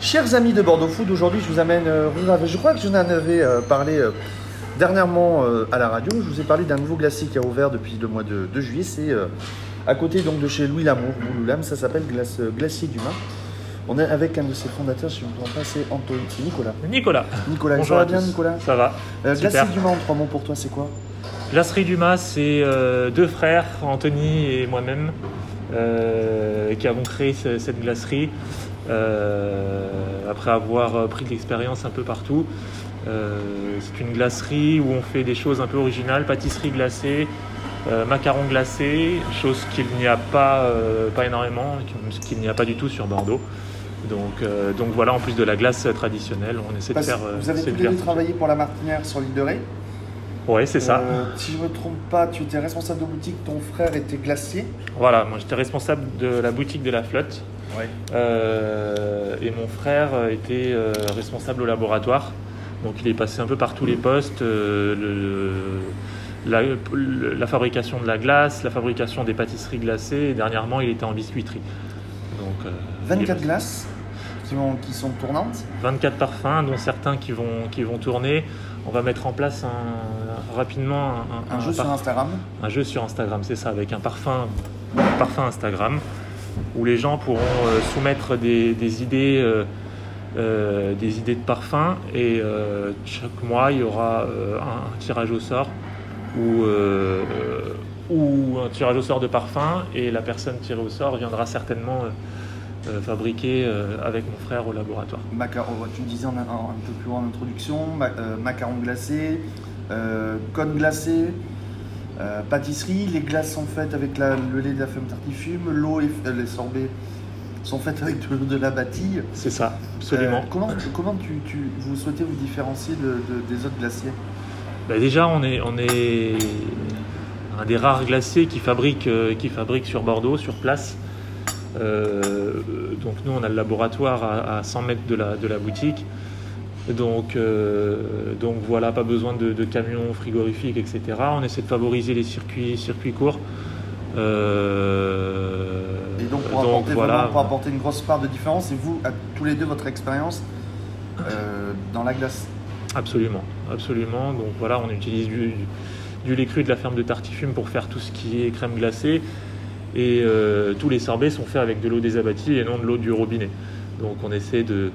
Chers amis de Bordeaux Food, aujourd'hui je vous amène euh. Je crois que je n'en avais euh, parlé euh, dernièrement à la radio. Je vous ai parlé d'un nouveau glacier qui a ouvert depuis le mois de, de juillet. C'est à côté donc de chez Louis Lamour, Bouloulam. Ça s'appelle Glacier du Mât. On est avec un de ses fondateurs, si je ne me trompe pas, c'est Antoine, c'est Nicolas. Nicolas. Nicolas, Bonjour ça va à bien. Nicolas Ça va. Euh. Glacier du Mât en trois mots pour toi, c'est quoi? Glacerie du Mas, c'est euh, deux frères, Anthony et moi-même, euh, qui avons créé ce- cette glacerie après avoir euh, pris de l'expérience un peu partout. Euh, c'est une glacerie où on fait des choses un peu originales, pâtisserie glacée, euh, macarons glacés, chose qu'il n'y a pas, euh, pas énormément, qu'il n'y a pas du tout sur Bordeaux. Donc, euh, donc voilà, en plus de la glace traditionnelle, on essaie de faire. euh, Vous avez tous les deux vertu. travaillé pour la Martinière sur l'île de Ré. Ouais, c'est ça. Euh, si je ne me trompe pas, tu étais responsable de boutique, ton frère était glacier. Voilà, moi j'étais responsable de la boutique de la flotte Ouais. euh, et mon frère était euh, responsable au laboratoire. Donc il est passé un peu par tous les postes, euh, le- la, le- la fabrication de la glace, la fabrication des pâtisseries glacées et dernièrement il était en biscuiterie. Donc, euh, il est 24 glaces qui, ont- qui sont tournantes. 24 parfums, dont certains qui vont, qui vont tourner. On va mettre en place un- rapidement un, Un jeu par- sur Instagram. un jeu sur Instagram, c'est ça, avec un parfum, un parfum Instagram, où les gens pourront euh, soumettre des, idées, euh, euh, des idées de parfum, et chaque mois il y aura un, tirage au sort ou, un tirage au sort de parfum, et la personne tirée au sort viendra certainement fabriquer avec mon frère au laboratoire. Macaron, tu disais un peu plus haut en introduction, ma- macarons glacés, euh, cônes glacés, euh, pâtisserie. Les glaces sont faites avec la- le lait de la femme tartifume, l'eau et euh, les sorbets sont faites avec de, de la bâtille. C'est ça, absolument. Euh, comment comment tu, tu- vous souhaitez vous différencier de, de- des autres glaciers? Bah déjà, on est, on est un des rares glaciers qui fabrique, qui fabrique sur Bordeaux, sur place. Euh, donc nous, on a le laboratoire à, à 100 mètres de la, de la boutique. Donc, euh, donc voilà, pas besoin de, de camions frigorifiques, etc. On essaie de favoriser les circuits, circuits courts. Euh, Et donc pour, donc apporter, voilà. vraiment, pour apporter une grosse part de différence, et vous, à tous les deux, votre expérience euh, dans la glace Absolument, absolument. Donc voilà, on utilise du, du lait cru de la ferme de Tartifume pour faire tout ce qui est crème glacée. Et tous les sorbets sont faits avec de l'eau des abattis et non de l'eau du robinet. Donc on essaie de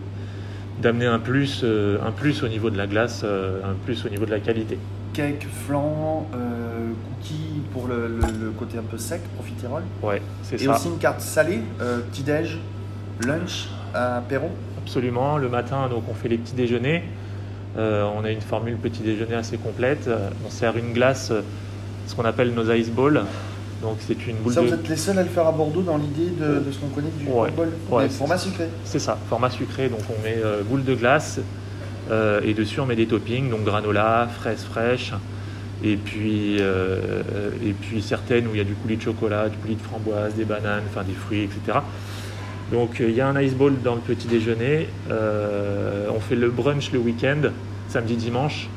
d'amener un plus, euh, un plus au niveau de la glace, euh, un plus au niveau de la qualité. Cake, flan, euh, cookies pour le, le- le côté un peu sec, profiterole. Ouais, c'est Et ça. aussi une carte salée, petit-déj, lunch, apéro. Absolument. Le matin, donc on fait les petits déjeuners. On a une formule petit déjeuner assez complète. On sert une glace, ce qu'on appelle nos ice balls. Donc c'est une boule Ça, de vous êtes les seuls à le faire à Bordeaux dans l'idée de, de ce qu'on connaît du Ouais, bol, ouais, ça. sucrés. C'est ça, format sucré. Donc on met euh, boule de glace euh, et dessus on met des toppings, donc granola, fraises fraîches et puis, euh, et puis certaines où il y a du coulis de chocolat, du coulis de framboise, des bananes, enfin des fruits, etc. Donc il y a un ice ball dans le petit déjeuner. On fait le brunch le week-end, samedi, dimanche.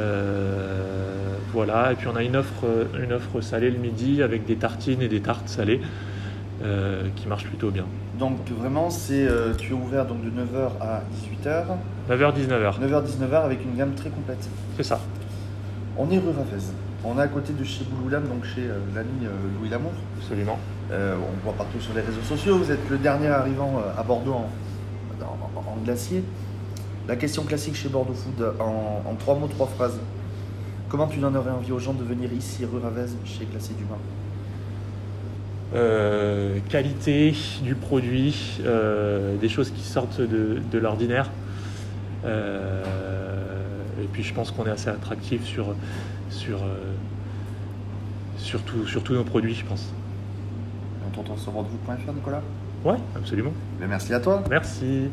Euh, voilà, et puis on a une offre, une offre salée le midi avec des tartines et des tartes salées euh, qui marchent plutôt bien. Donc vraiment, c'est euh, tu es ouvert donc de 9h à 18h, 9h-19h, 9h-19h avec une gamme très complète. c'est ça. On est rue Ravez. On est à côté de chez Bouloulam, donc chez euh, l'ami euh, Louis Lamour. Absolument. Euh, on voit partout sur les réseaux sociaux. Vous êtes le dernier arrivant euh, à Bordeaux en, en- en- en glacier. La question classique chez Bordeaux Food, en, en trois mots, trois phrases. Comment tu donnerais envie aux gens de venir ici, rue Ravez, chez Glacier Dumas Euh, qualité du produit, euh, des choses qui sortent de, de l'ordinaire. Euh, et puis je pense qu'on est assez attractif sur, sur, euh, sur, tout- sur tous nos produits, je pense. On t'entend sur bordeauxfood.fr, Nicolas? Ouais, absolument. Mais Merci à toi. Merci.